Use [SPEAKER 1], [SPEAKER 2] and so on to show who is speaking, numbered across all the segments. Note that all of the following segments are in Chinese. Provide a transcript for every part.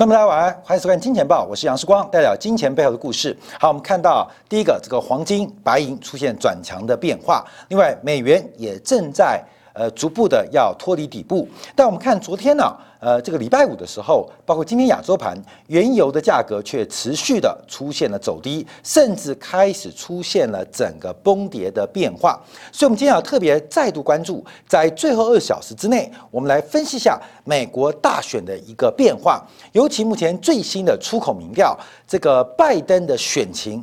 [SPEAKER 1] 那么大家晚安，欢迎收看《金钱报》，我是杨世光，代表金钱背后的故事。好，我们看到第一个，这个黄金、白银出现转强的变化，另外美元也正在。呃，逐步的要脱离底部，但我们看昨天呢，呃，这个礼拜五的时候，包括今天亚洲盘，原油的价格却持续的出现了走低，甚至开始出现了整个崩跌的变化。所以，我们今天要特别再度关注，在最后二小时之内，我们来分析一下美国大选的一个变化，尤其目前最新的出口民调，这个拜登的选情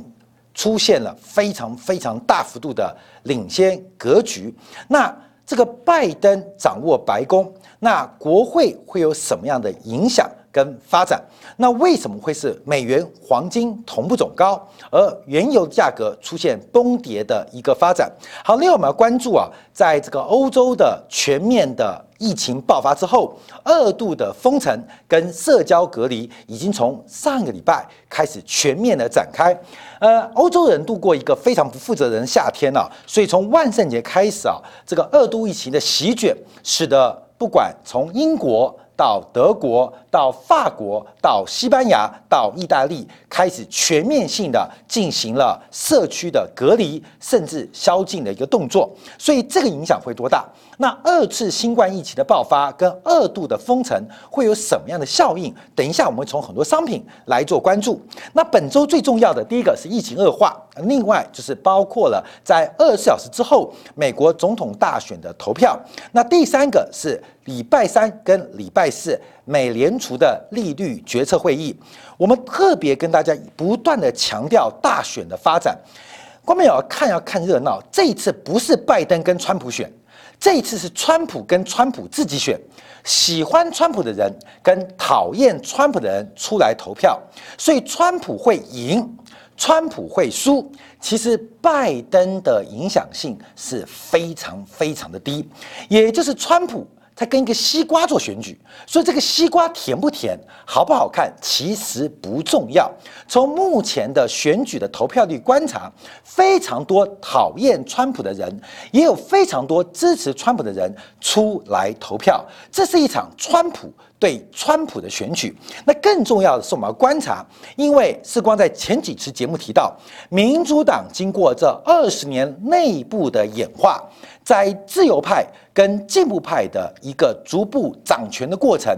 [SPEAKER 1] 出现了非常非常大幅度的领先格局。那这个拜登掌握白宫，那国会会有什么样的影响跟发展？那为什么会是美元、黄金同步走高，而原油价格出现崩跌的一个发展？好，另外我们要关注啊，在这个欧洲的全面的。疫情爆发之后，二度的封城跟社交隔离已经从上个礼拜开始全面的展开。呃，欧洲人度过一个非常不负责任的夏天了，所以从万圣节开始啊，这个二度疫情的席卷，使得不管从英国。到德国、到法国、到西班牙、到意大利，开始全面性的进行了社区的隔离，甚至宵禁的一个动作。所以这个影响会多大？那二次新冠疫情的爆发跟二度的封城会有什么样的效应？等一下我们从很多商品来做关注。那本周最重要的第一个是疫情恶化，另外就是包括了在二十四小时之后美国总统大选的投票。那第三个是。礼拜三跟礼拜四，美联储的利率决策会议，我们特别跟大家不断的强调大选的发展。观众要看要看热闹，这一次不是拜登跟川普选，这一次是川普跟川普自己选。喜欢川普的人跟讨厌川普的人出来投票，所以川普会赢，川普会输。其实拜登的影响性是非常非常的低，也就是川普。他跟一个西瓜做选举，所以这个西瓜甜不甜、好不好看，其实不重要。从目前的选举的投票率观察，非常多讨厌川普的人，也有非常多支持川普的人出来投票。这是一场川普对川普的选举。那更重要的是，我们要观察，因为世光在前几次节目提到，民主党经过这二十年内部的演化。在自由派跟进步派的一个逐步掌权的过程，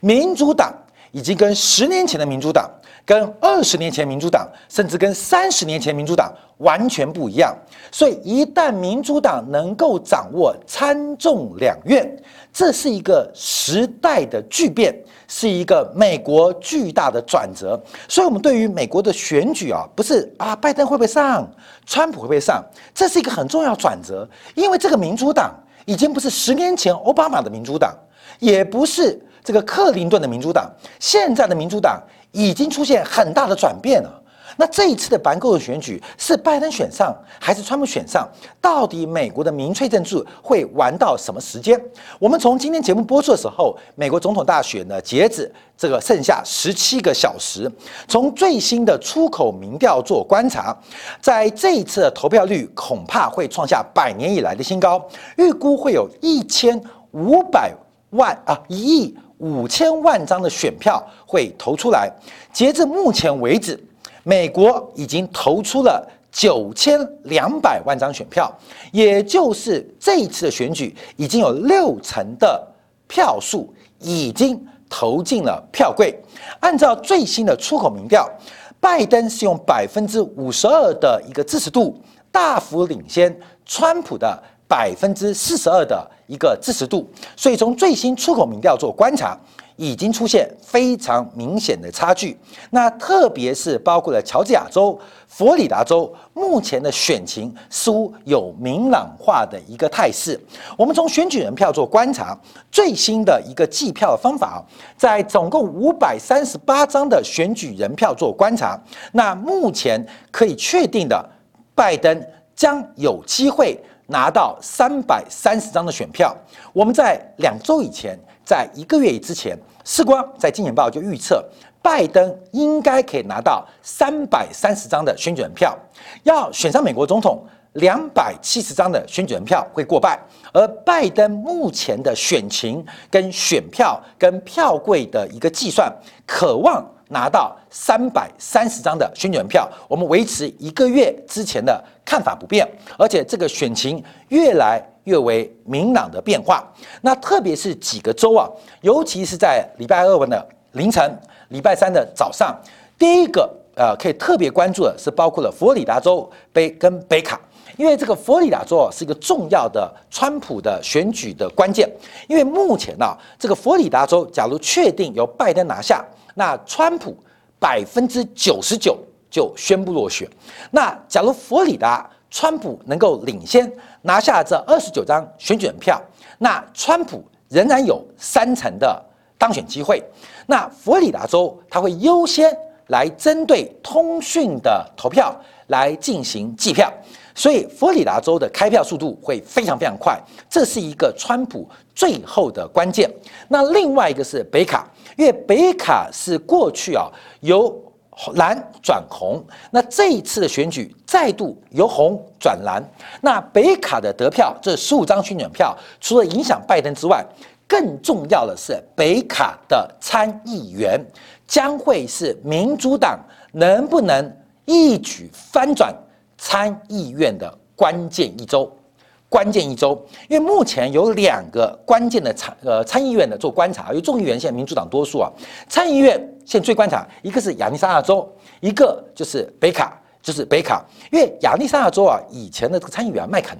[SPEAKER 1] 民主党已经跟十年前的民主党、跟二十年前民主党，甚至跟三十年前民主党完全不一样。所以，一旦民主党能够掌握参众两院，这是一个时代的巨变，是一个美国巨大的转折。所以，我们对于美国的选举啊，不是啊，拜登会不会上，川普会不会上，这是一个很重要转折。因为这个民主党已经不是十年前奥巴马的民主党，也不是这个克林顿的民主党，现在的民主党已经出现很大的转变了。那这一次的白宫的选举是拜登选上还是川普选上？到底美国的民粹政治会玩到什么时间？我们从今天节目播出的时候，美国总统大选呢，截止这个剩下十七个小时。从最新的出口民调做观察，在这一次的投票率恐怕会创下百年以来的新高，预估会有一千五百万啊一亿五千万张的选票会投出来。截至目前为止。美国已经投出了九千两百万张选票，也就是这一次的选举已经有六成的票数已经投进了票柜。按照最新的出口民调，拜登是用百分之五十二的一个支持度，大幅领先川普的百分之四十二的一个支持度。所以从最新出口民调做观察。已经出现非常明显的差距，那特别是包括了乔治亚州、佛里达州，目前的选情似乎有明朗化的一个态势。我们从选举人票做观察，最新的一个计票方法，在总共五百三十八张的选举人票做观察，那目前可以确定的，拜登将有机会拿到三百三十张的选票。我们在两周以前，在一个月之前。时光在《金钱报》就预测，拜登应该可以拿到三百三十张的选举人票，要选上美国总统，两百七十张的选举人票会过半，而拜登目前的选情跟选票跟票柜的一个计算，渴望拿到三百三十张的选举票。我们维持一个月之前的看法不变，而且这个选情越来越为明朗的变化。那特别是几个州啊，尤其是在礼拜二的凌晨、礼拜三的早上，第一个呃可以特别关注的是包括了佛罗里达州北跟北卡。因为这个佛罗里达州啊是一个重要的川普的选举的关键，因为目前呢，这个佛罗里达州假如确定由拜登拿下，那川普百分之九十九就宣布落选。那假如佛罗里达川普能够领先拿下这二十九张选举人票，那川普仍然有三成的当选机会。那佛罗里达州他会优先来针对通讯的投票来进行计票。所以，佛罗里达州的开票速度会非常非常快，这是一个川普最后的关键。那另外一个是北卡，因为北卡是过去啊由蓝转红，那这一次的选举再度由红转蓝。那北卡的得票这十五张选举票，除了影响拜登之外，更重要的是北卡的参议员将会是民主党能不能一举翻转。参议院的关键一周，关键一周，因为目前有两个关键的参呃参议院的做观察，因为众议员现在民主党多数啊，参议院现在最观察一个是亚利桑那州，一个就是北卡，就是北卡，因为亚利桑那州啊以前的这个参议员麦肯，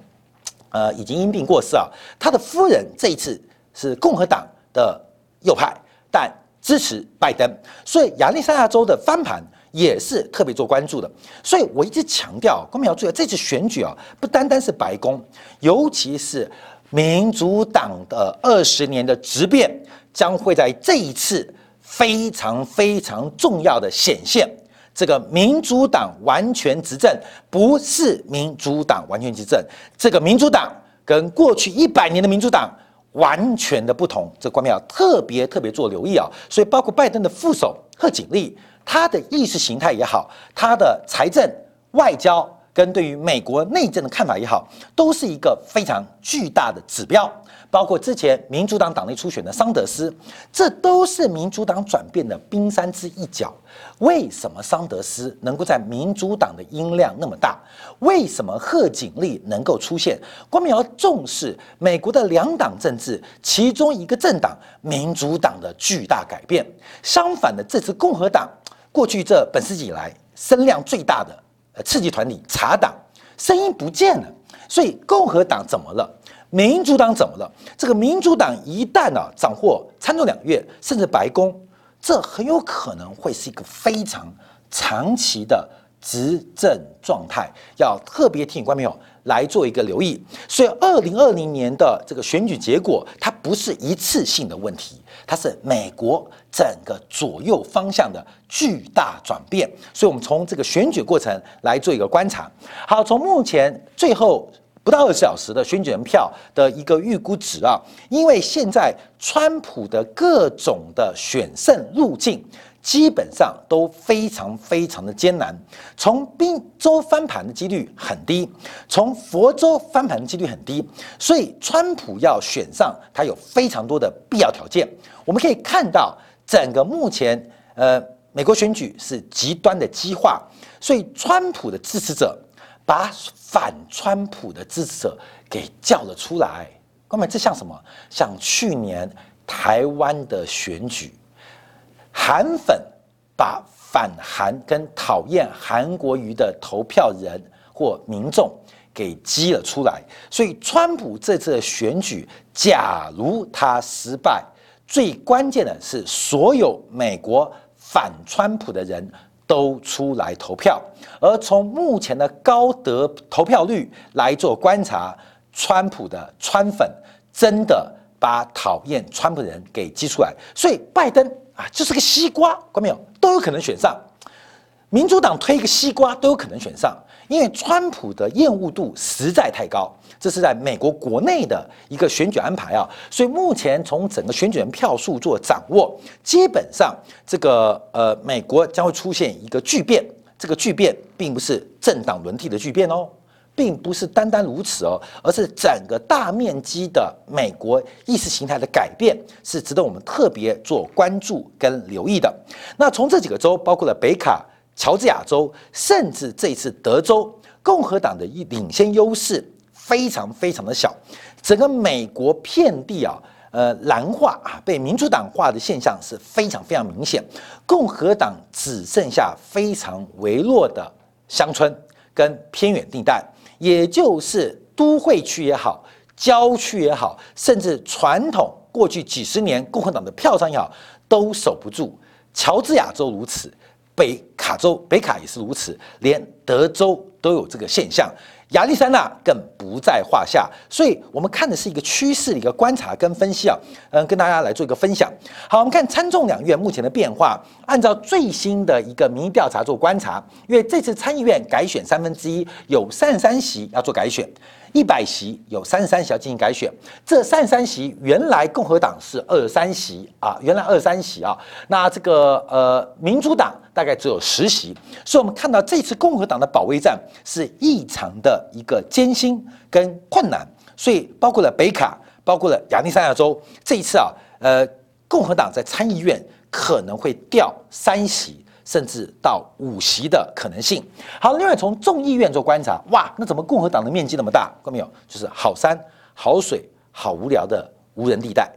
[SPEAKER 1] 呃已经因病过世啊，他的夫人这一次是共和党的右派，但支持拜登，所以亚利桑那州的翻盘。也是特别做关注的，所以我一直强调，观众要注意，这次选举啊，不单单是白宫，尤其是民主党的二十年的质变，将会在这一次非常非常重要的显现。这个民主党完全执政不是民主党完全执政，这个民主党跟过去一百年的民主党完全的不同，这观众要特别特别做留意啊。所以，包括拜登的副手贺锦丽。他的意识形态也好，他的财政、外交跟对于美国内政的看法也好，都是一个非常巨大的指标。包括之前民主党党内初选的桑德斯，这都是民主党转变的冰山之一角。为什么桑德斯能够在民主党的音量那么大？为什么贺锦丽能够出现？国民要重视美国的两党政治，其中一个政党民主党的巨大改变。相反的，这次共和党。过去这本世纪以来声量最大的呃刺激团体茶党声音不见了，所以共和党怎么了？民主党怎么了？这个民主党一旦呢掌握参众两院甚至白宫，这很有可能会是一个非常长期的执政状态，要特别提醒观众朋友来做一个留意。所以，二零二零年的这个选举结果，它不是一次性的问题，它是美国。整个左右方向的巨大转变，所以我们从这个选举过程来做一个观察。好，从目前最后不到二十小时的选举人票的一个预估值啊，因为现在川普的各种的选胜路径基本上都非常非常的艰难，从宾州翻盘的几率很低，从佛州翻盘的几率很低，所以川普要选上，他有非常多的必要条件。我们可以看到。整个目前，呃，美国选举是极端的激化，所以川普的支持者把反川普的支持者给叫了出来。哥们，这像什么？像去年台湾的选举，韩粉把反韩跟讨厌韩国瑜的投票人或民众给激了出来。所以，川普这次的选举，假如他失败，最关键的是，所有美国反川普的人都出来投票，而从目前的高得投票率来做观察，川普的川粉真的把讨厌川普的人给激出来，所以拜登啊就是个西瓜，看到没有，都有可能选上。民主党推一个西瓜都有可能选上，因为川普的厌恶度实在太高。这是在美国国内的一个选举安排啊，所以目前从整个选举人票数做掌握，基本上这个呃美国将会出现一个巨变。这个巨变并不是政党轮替的巨变哦，并不是单单如此哦，而是整个大面积的美国意识形态的改变是值得我们特别做关注跟留意的。那从这几个州，包括了北卡、乔治亚州，甚至这次德州，共和党的一领先优势非常非常的小，整个美国遍地啊。呃，蓝化啊，被民主党化的现象是非常非常明显。共和党只剩下非常微弱的乡村跟偏远地带，也就是都会区也好，郊区也好，甚至传统过去几十年共和党的票仓也好，都守不住。乔治亚州如此，北卡州北卡也是如此，连德州都有这个现象。亚利山那更不在话下，所以我们看的是一个趋势的一个观察跟分析啊，嗯，跟大家来做一个分享。好，我们看参众两院目前的变化，按照最新的一个民意调查做观察，因为这次参议院改选三分之一有三十三席要做改选。一百席有三十三席要进行改选，这三十三席原来共和党是二十三席啊，原来二十三席啊，那这个呃民主党大概只有十席，所以我们看到这次共和党的保卫战是异常的一个艰辛跟困难，所以包括了北卡，包括了亚利桑那州，这一次啊，呃共和党在参议院可能会掉三席。甚至到五席的可能性。好，另外从众议院做观察，哇，那怎么共和党的面积那么大？看到没有？就是好山好水好无聊的无人地带，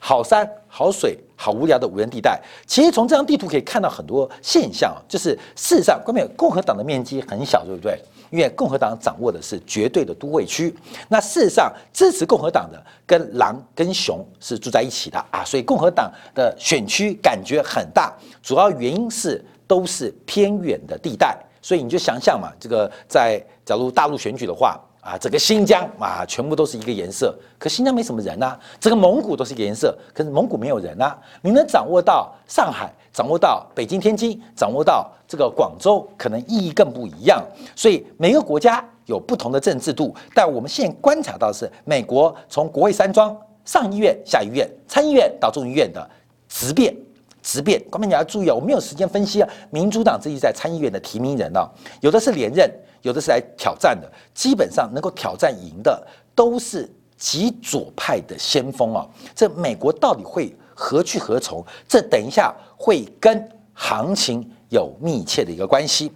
[SPEAKER 1] 好山好水好无聊的无人地带。其实从这张地图可以看到很多现象，就是事实上，看到没有？共和党的面积很小，对不对？因为共和党掌握的是绝对的都会区。那事实上，支持共和党的跟狼跟熊是住在一起的啊，所以共和党的选区感觉很大。主要原因是。都是偏远的地带，所以你就想象嘛，这个在假如大陆选举的话啊，整个新疆啊，全部都是一个颜色，可新疆没什么人呐；整个蒙古都是一个颜色，可是蒙古没有人呐。你能掌握到上海，掌握到北京、天津，掌握到这个广州，可能意义更不一样。所以每个国家有不同的政治制度，但我们现在观察到是美国从国会山庄、上议院、下议院、参议院到众议院的质变。质变，关键你要注意啊！我没有时间分析啊。民主党这一在参议院的提名人呢，有的是连任，有的是来挑战的。基本上能够挑战赢的，都是极左派的先锋啊。这美国到底会何去何从？这等一下会跟行情有密切的一个关系。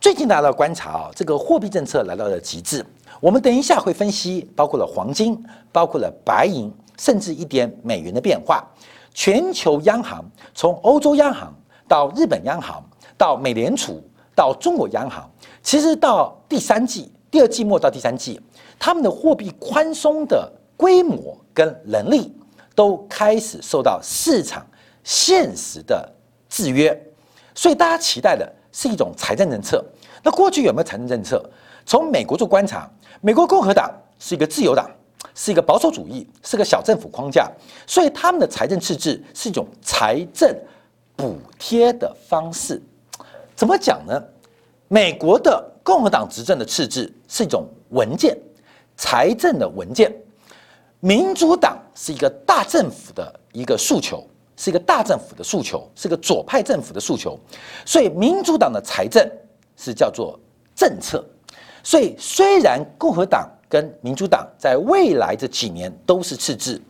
[SPEAKER 1] 最近大家要观察啊，这个货币政策来到了极致。我们等一下会分析，包括了黄金，包括了白银，甚至一点美元的变化。全球央行从欧洲央行到日本央行到美联储到中国央行，其实到第三季、第二季末到第三季，他们的货币宽松的规模跟能力都开始受到市场现实的制约，所以大家期待的是一种财政政策。那过去有没有财政政策？从美国做观察，美国共和党是一个自由党。是一个保守主义，是个小政府框架，所以他们的财政赤字是一种财政补贴的方式。怎么讲呢？美国的共和党执政的赤字是一种文件，财政的文件；民主党是一个大政府的一个诉求，是一个大政府的诉求，是个左派政府的诉求。所以民主党的财政是叫做政策。所以虽然共和党。跟民主党在未来这几年都是赤字，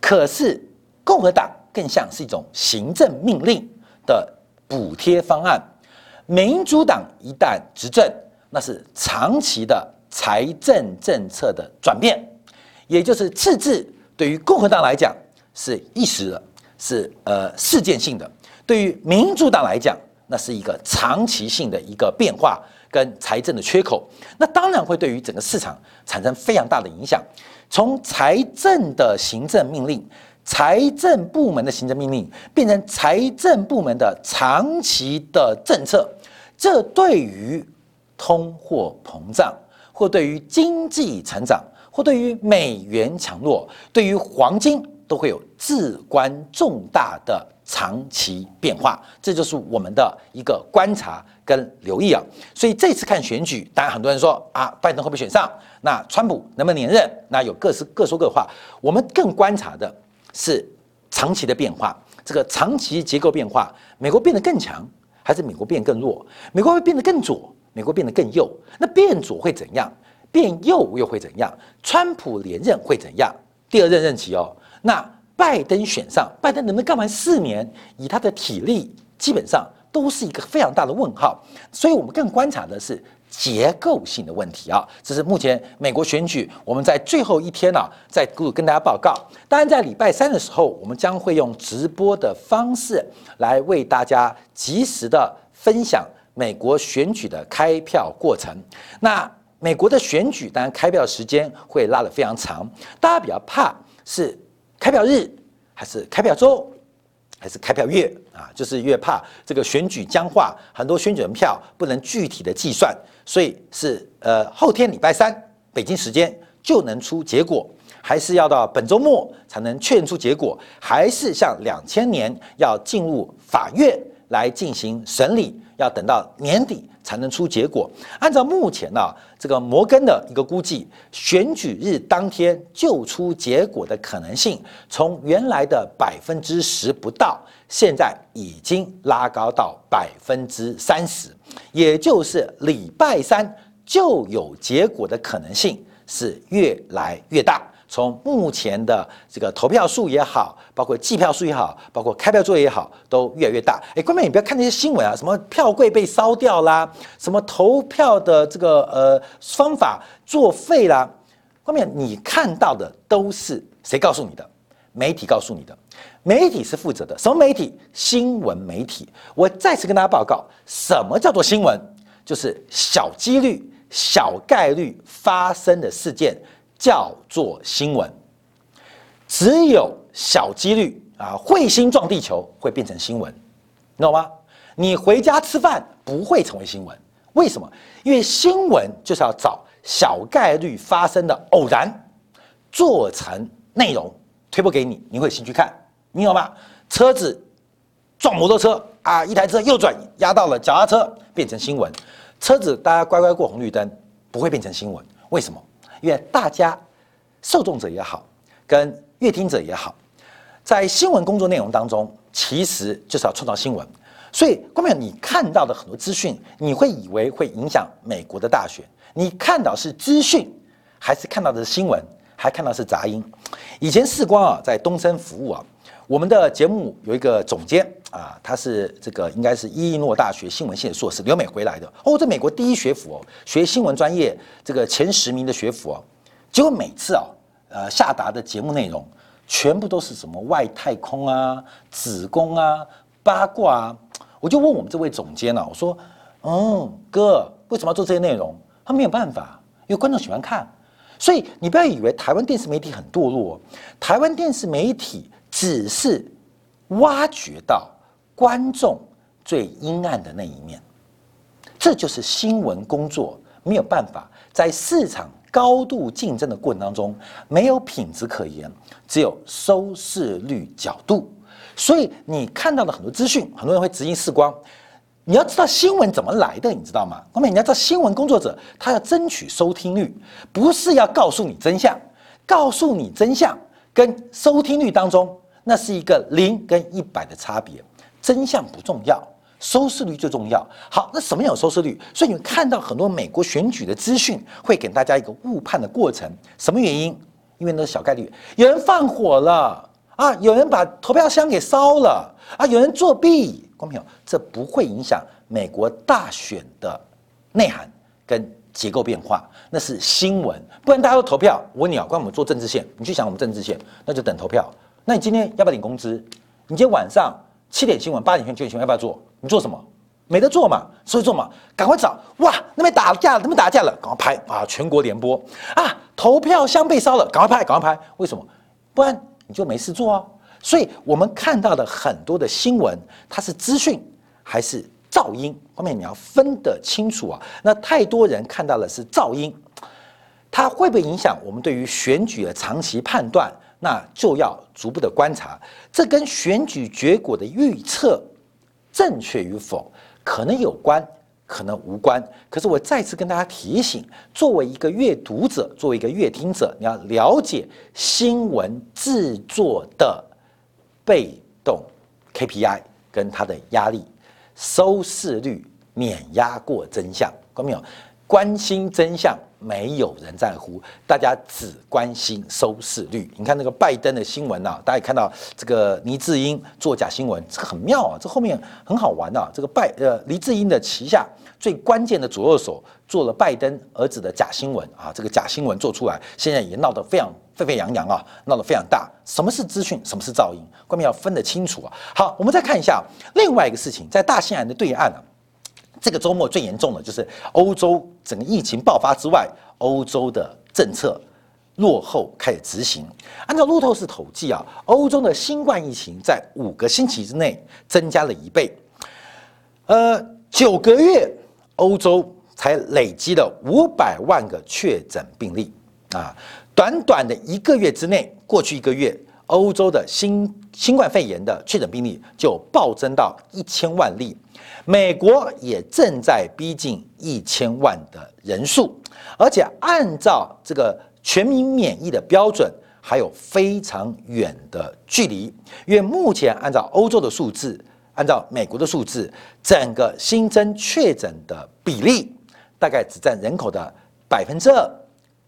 [SPEAKER 1] 可是共和党更像是一种行政命令的补贴方案。民主党一旦执政，那是长期的财政政策的转变，也就是赤字对于共和党来讲是一时的，是呃事件性的；对于民主党来讲，那是一个长期性的一个变化。跟财政的缺口，那当然会对于整个市场产生非常大的影响。从财政的行政命令、财政部门的行政命令，变成财政部门的长期的政策，这对于通货膨胀，或对于经济成长，或对于美元强弱，对于黄金都会有至关重大的长期变化。这就是我们的一个观察。跟留意啊，所以这次看选举，当然很多人说啊，拜登会不会选上？那川普能不能连任？那有各是各说各话。我们更观察的是长期的变化，这个长期结构变化，美国变得更强，还是美国变更弱？美国会变得更左，美国变得更右？那变左会怎样？变右又会怎样？川普连任会怎样？第二任任期哦，那拜登选上，拜登能不能干完四年？以他的体力，基本上都是一个非常大的问号。所以我们更观察的是结构性的问题啊。这是目前美国选举，我们在最后一天呢，在跟大家报告。当然，在礼拜三的时候，我们将会用直播的方式来为大家及时的分享美国选举的开票过程。那美国的选举，当然开票时间会拉得非常长，大家比较怕是开票日，还是开票周，还是开票月啊？就是越怕这个选举僵化，很多选举人票不能具体的计算，所以是呃后天礼拜三北京时间就能出结果，还是要到本周末才能确认出结果，还是像两千年要进入法院来进行审理，要等到年底？才能出结果。按照目前呢，这个摩根的一个估计，选举日当天就出结果的可能性，从原来的百分之十不到，现在已经拉高到百分之三十，也就是礼拜三就有结果的可能性是越来越大。从目前的这个投票数也好，包括计票数也好，包括开票作业也好，都越来越大。哎，观众你不要看那些新闻啊，什么票柜被烧掉啦，什么投票的这个呃方法作废啦，观众你看到的都是谁告诉你的？媒体告诉你的，媒体是负责的。什么媒体？新闻媒体。我再次跟大家报告，什么叫做新闻？就是小几率、小概率发生的事件。叫做新闻，只有小几率啊，彗星撞地球会变成新闻，你懂吗？你回家吃饭不会成为新闻，为什么？因为新闻就是要找小概率发生的偶然，做成内容推播给你，你会有兴趣看，你懂吗？车子撞摩托车啊，一台车右转压到了脚踏车，变成新闻。车子大家乖乖过红绿灯，不会变成新闻，为什么？因为大家受众者也好，跟阅听者也好，在新闻工作内容当中，其实就是要创造新闻。所以，关淼，你看到的很多资讯，你会以为会影响美国的大选？你看到是资讯，还是看到的是新闻，还看到是杂音？以前世光啊，在东森服务啊，我们的节目有一个总监啊，他是这个应该是伊利诺大学新闻系的硕士，留美回来的哦，在美国第一学府哦，学新闻专业这个前十名的学府哦，结果每次啊，呃下达的节目内容全部都是什么外太空啊、子宫啊、八卦啊，我就问我们这位总监呢，我说，嗯，哥，为什么要做这些内容？他没有办法，因为观众喜欢看，所以你不要以为台湾电视媒体很堕落，台湾电视媒体。只是挖掘到观众最阴暗的那一面，这就是新闻工作没有办法在市场高度竞争的过程当中没有品质可言，只有收视率角度。所以你看到的很多资讯，很多人会直接视光。你要知道新闻怎么来的，你知道吗？后面你要知道新闻工作者他要争取收听率，不是要告诉你真相，告诉你真相跟收听率当中。那是一个零跟一百的差别，真相不重要，收视率最重要。好，那什么有收视率？所以你们看到很多美国选举的资讯会给大家一个误判的过程。什么原因？因为那是小概率，有人放火了啊，有人把投票箱给烧了啊，有人作弊。公平，这不会影响美国大选的内涵跟结构变化，那是新闻。不然大家都投票。我问你啊，关我们做政治线，你去想我们政治线，那就等投票。那你今天要不要领工资？你今天晚上七点新闻、八点新闻、九点新闻要不要做？你做什么？没得做嘛，所以做嘛，赶快找哇！那边打架了，那边打架了，赶快拍啊！全国联播啊！投票箱被烧了，赶快拍，赶快拍！为什么？不然你就没事做啊！所以我们看到的很多的新闻，它是资讯还是噪音？后面你要分得清楚啊！那太多人看到的是噪音，它会不会影响我们对于选举的长期判断？那就要逐步的观察，这跟选举结果的预测正确与否可能有关，可能无关。可是我再次跟大家提醒，作为一个阅读者，作为一个阅听者，你要了解新闻制作的被动 KPI 跟它的压力，收视率碾压过真相，看到没有？关心真相。没有人在乎，大家只关心收视率。你看那个拜登的新闻呐，大家看到这个黎智英做假新闻，这很妙啊，这后面很好玩啊。这个拜呃黎智英的旗下最关键的左右手做了拜登儿子的假新闻啊，这个假新闻做出来，现在也闹得非常沸沸扬扬啊，闹得非常大。什么是资讯，什么是噪音，关键要分得清楚啊。好，我们再看一下另外一个事情，在大西洋的对岸啊。这个周末最严重的就是欧洲整个疫情爆发之外，欧洲的政策落后开始执行。按照路透社统计啊，欧洲的新冠疫情在五个星期之内增加了一倍。呃，九个月，欧洲才累积了五百万个确诊病例啊！短短的一个月之内，过去一个月，欧洲的新新冠肺炎的确诊病例就暴增到一千万例。美国也正在逼近一千万的人数，而且按照这个全民免疫的标准，还有非常远的距离。因为目前按照欧洲的数字，按照美国的数字，整个新增确诊的比例大概只占人口的百分之二、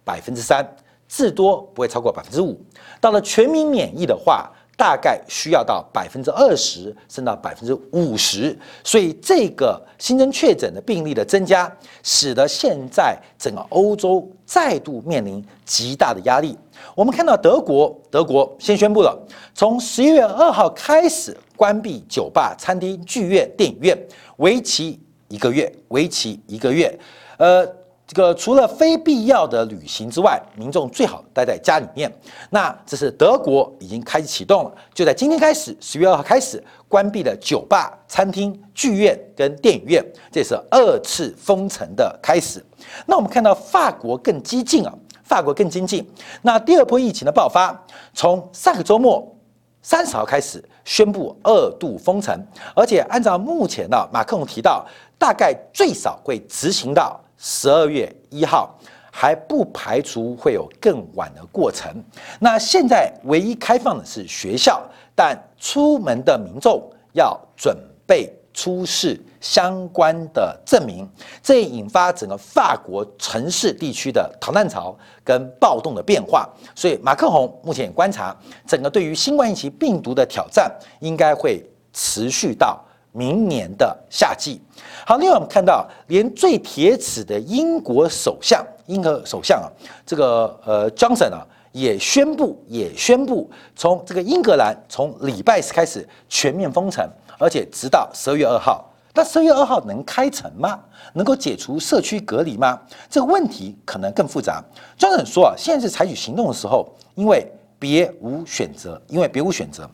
[SPEAKER 1] 百分之三，至多不会超过百分之五。到了全民免疫的话，大概需要到百分之二十，甚至到百分之五十，所以这个新增确诊的病例的增加，使得现在整个欧洲再度面临极大的压力。我们看到德国，德国先宣布了，从十一月二号开始关闭酒吧、餐厅、剧院、电影院，为期一个月，为期一个月。呃。这个除了非必要的旅行之外，民众最好待在家里面。那这是德国已经开始启动了，就在今天开始，十月二号开始关闭了酒吧、餐厅、剧院跟电影院，这是二次封城的开始。那我们看到法国更激进啊，法国更激进。那第二波疫情的爆发，从上个周末三十号开始宣布二度封城，而且按照目前呢，马克龙提到，大概最少会执行到。十二月一号还不排除会有更晚的过程。那现在唯一开放的是学校，但出门的民众要准备出示相关的证明，这引发整个法国城市地区的逃难潮跟暴动的变化。所以马克宏目前观察，整个对于新冠疫情病毒的挑战应该会持续到。明年的夏季，好，另外我们看到，连最铁齿的英国首相，英国首相啊，这个呃，Johnson 啊，也宣布，也宣布从这个英格兰从礼拜四开始全面封城，而且直到十二月二号。那十二月二号能开城吗？能够解除社区隔离吗？这个问题可能更复杂。Johnson 说啊，现在是采取行动的时候，因为别无选择，因为别无选择。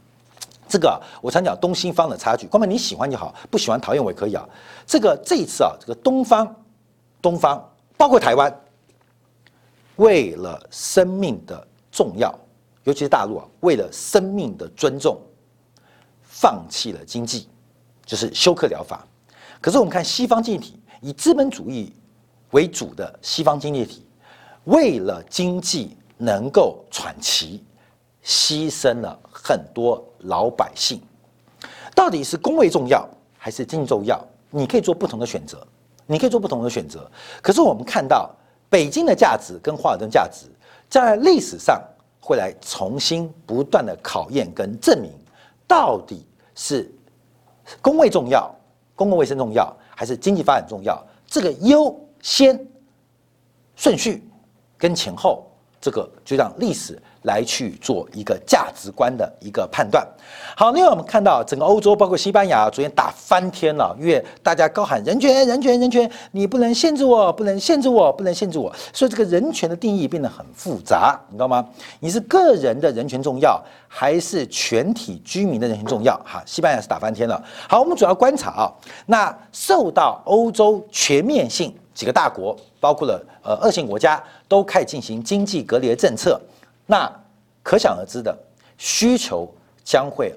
[SPEAKER 1] 这个我常讲东西方的差距，光凭你喜欢就好，不喜欢讨厌我也可以啊。这个这一次啊，这个东方，东方包括台湾，为了生命的重要，尤其是大陆啊，为了生命的尊重，放弃了经济，就是休克疗法。可是我们看西方经济体，以资本主义为主的西方经济体，为了经济能够喘息。牺牲了很多老百姓，到底是工位重要还是经济重要？你可以做不同的选择，你可以做不同的选择。可是我们看到北京的价值跟华尔顿价值，在历史上会来重新不断的考验跟证明，到底是工位重要、公共卫生重要，还是经济发展重要？这个优先顺序跟前后，这个就让历史。来去做一个价值观的一个判断。好，另外我们看到整个欧洲，包括西班牙，昨天打翻天了，因为大家高喊人权、人权、人权，你不能限制我，不能限制我，不能限制我。所以这个人权的定义变得很复杂，你知道吗？你是个人的人权重要，还是全体居民的人权重要？哈，西班牙是打翻天了。好，我们主要观察啊，那受到欧洲全面性几个大国，包括了呃二线国家，都开始进行经济隔离的政策。那可想而知的需求将会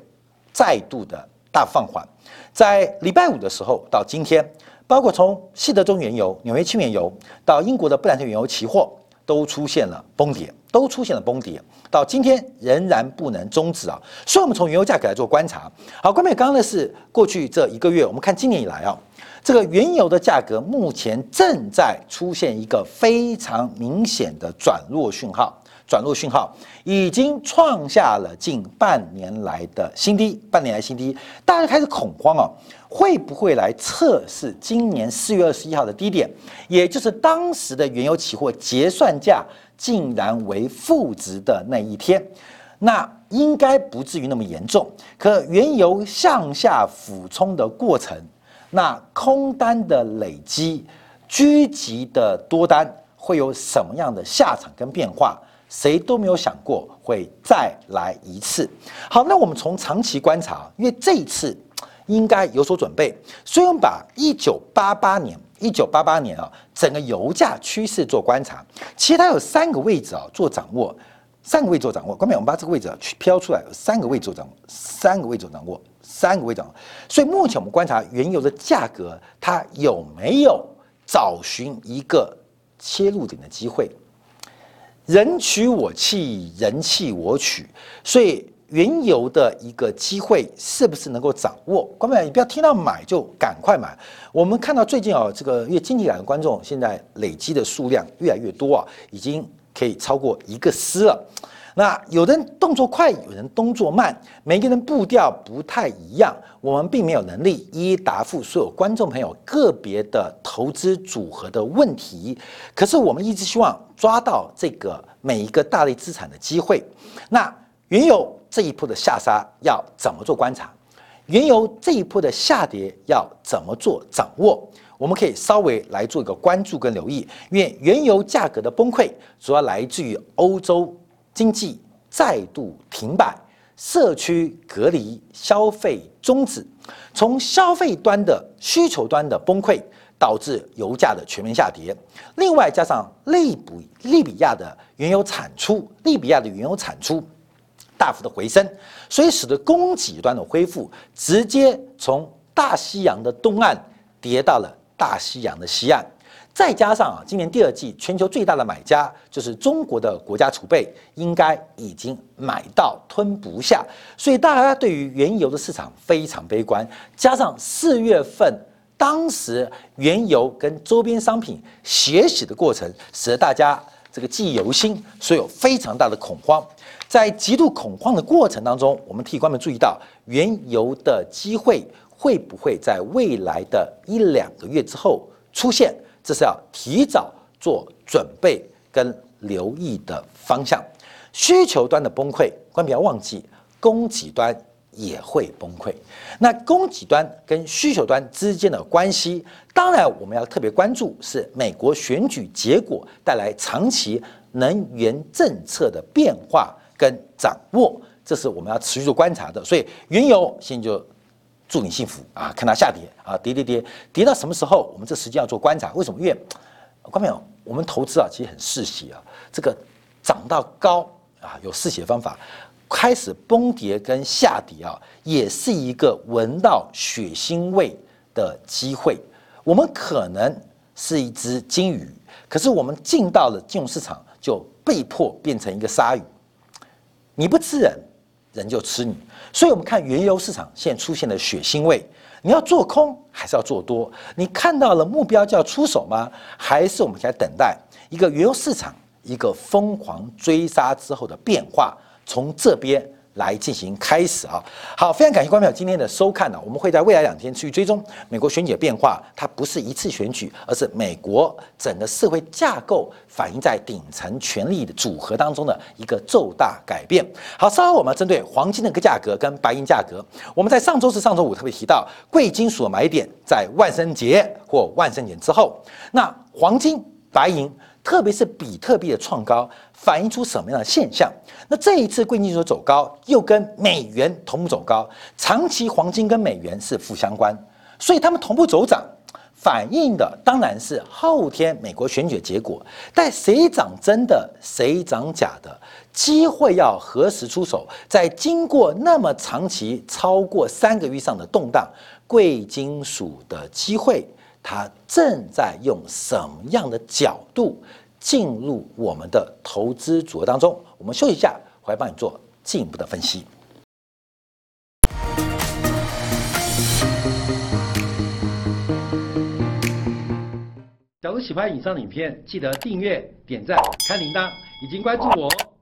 [SPEAKER 1] 再度的大放缓。在礼拜五的时候到今天，包括从西德中原油、纽约轻原油到英国的布兰特原油期货，都出现了崩跌，都出现了崩跌，到今天仍然不能终止啊。所以，我们从原油价格来做观察。好，关美，刚刚呢是过去这一个月，我们看今年以来啊，这个原油的价格目前正在出现一个非常明显的转弱讯号。转弱讯号已经创下了近半年来的新低，半年来新低，大家开始恐慌哦，会不会来测试今年四月二十一号的低点，也就是当时的原油期货结算价竟然为负值的那一天？那应该不至于那么严重。可原油向下俯冲的过程，那空单的累积、聚集的多单会有什么样的下场跟变化？谁都没有想过会再来一次。好，那我们从长期观察，因为这一次应该有所准备，所以我们把一九八八年、一九八八年啊整个油价趋势做观察。其实它有三个位置啊做掌握，三个位置做掌握。关键我们把这个位置去飘出来，有三个位置做掌握，三个位置做掌握，三个位置掌握。所以目前我们观察原油的价格，它有没有找寻一个切入点的机会？人取我弃，人弃我取，所以原油的一个机会是不是能够掌握？观众你不要听到买就赶快买。我们看到最近啊，这个越经济感的观众现在累积的数量越来越多啊，已经可以超过一个师了。那有人动作快，有人动作慢，每个人步调不太一样。我们并没有能力一一答复所有观众朋友个别的投资组合的问题。可是我们一直希望抓到这个每一个大类资产的机会。那原油这一波的下杀要怎么做观察？原油这一波的下跌要怎么做掌握？我们可以稍微来做一个关注跟留意，因为原油价格的崩溃主要来自于欧洲。经济再度停摆，社区隔离，消费终止，从消费端的需求端的崩溃，导致油价的全面下跌。另外加上利比利比亚的原油产出，利比亚的原油产出大幅的回升，所以使得供给端的恢复直接从大西洋的东岸跌到了大西洋的西岸。再加上啊，今年第二季全球最大的买家就是中国的国家储备，应该已经买到吞不下，所以大家对于原油的市场非常悲观。加上四月份当时原油跟周边商品血洗的过程，使得大家这个记忆犹新，所以有非常大的恐慌。在极度恐慌的过程当中，我们替官们注意到原油的机会会不会在未来的一两个月之后出现？这是要提早做准备跟留意的方向。需求端的崩溃，关不要忘记，供给端也会崩溃。那供给端跟需求端之间的关系，当然我们要特别关注是美国选举结果带来长期能源政策的变化跟掌握，这是我们要持续观察的。所以原油现在就。祝你幸福啊！看它下跌啊，跌跌跌，跌到什么时候？我们这时间要做观察。为什么？因为观众朋友我们投资啊，其实很嗜血啊。这个涨到高啊，有嗜血方法；开始崩跌跟下跌啊，也是一个闻到血腥味的机会。我们可能是一只金鱼，可是我们进到了金融市场，就被迫变成一个鲨鱼。你不吃人。人就吃你，所以我们看原油市场现在出现了血腥味。你要做空还是要做多？你看到了目标就要出手吗？还是我们在等待一个原油市场一个疯狂追杀之后的变化？从这边。来进行开始啊！好，非常感谢观众朋友今天的收看呢。我们会在未来两天去追踪美国选举的变化，它不是一次选举，而是美国整个社会架构反映在顶层权力的组合当中的一个重大改变。好，稍后我们针对黄金的一个价格跟白银价格，我们在上周四、上周五特别提到贵金属买点在万圣节或万圣节之后，那黄金、白银。特别是比特币的创高，反映出什么样的现象？那这一次贵金属走高，又跟美元同步走高，长期黄金跟美元是负相关，所以他们同步走涨，反映的当然是后天美国选举结果。但谁涨真的，谁涨假的，机会要何时出手？在经过那么长期超过三个月上的动荡，贵金属的机会。它正在用什么样的角度进入我们的投资组合当中。我们休息一下，回来帮你做进一步的分析。假如喜欢以上影片，记得订阅、点赞、开铃铛，已经关注我哦。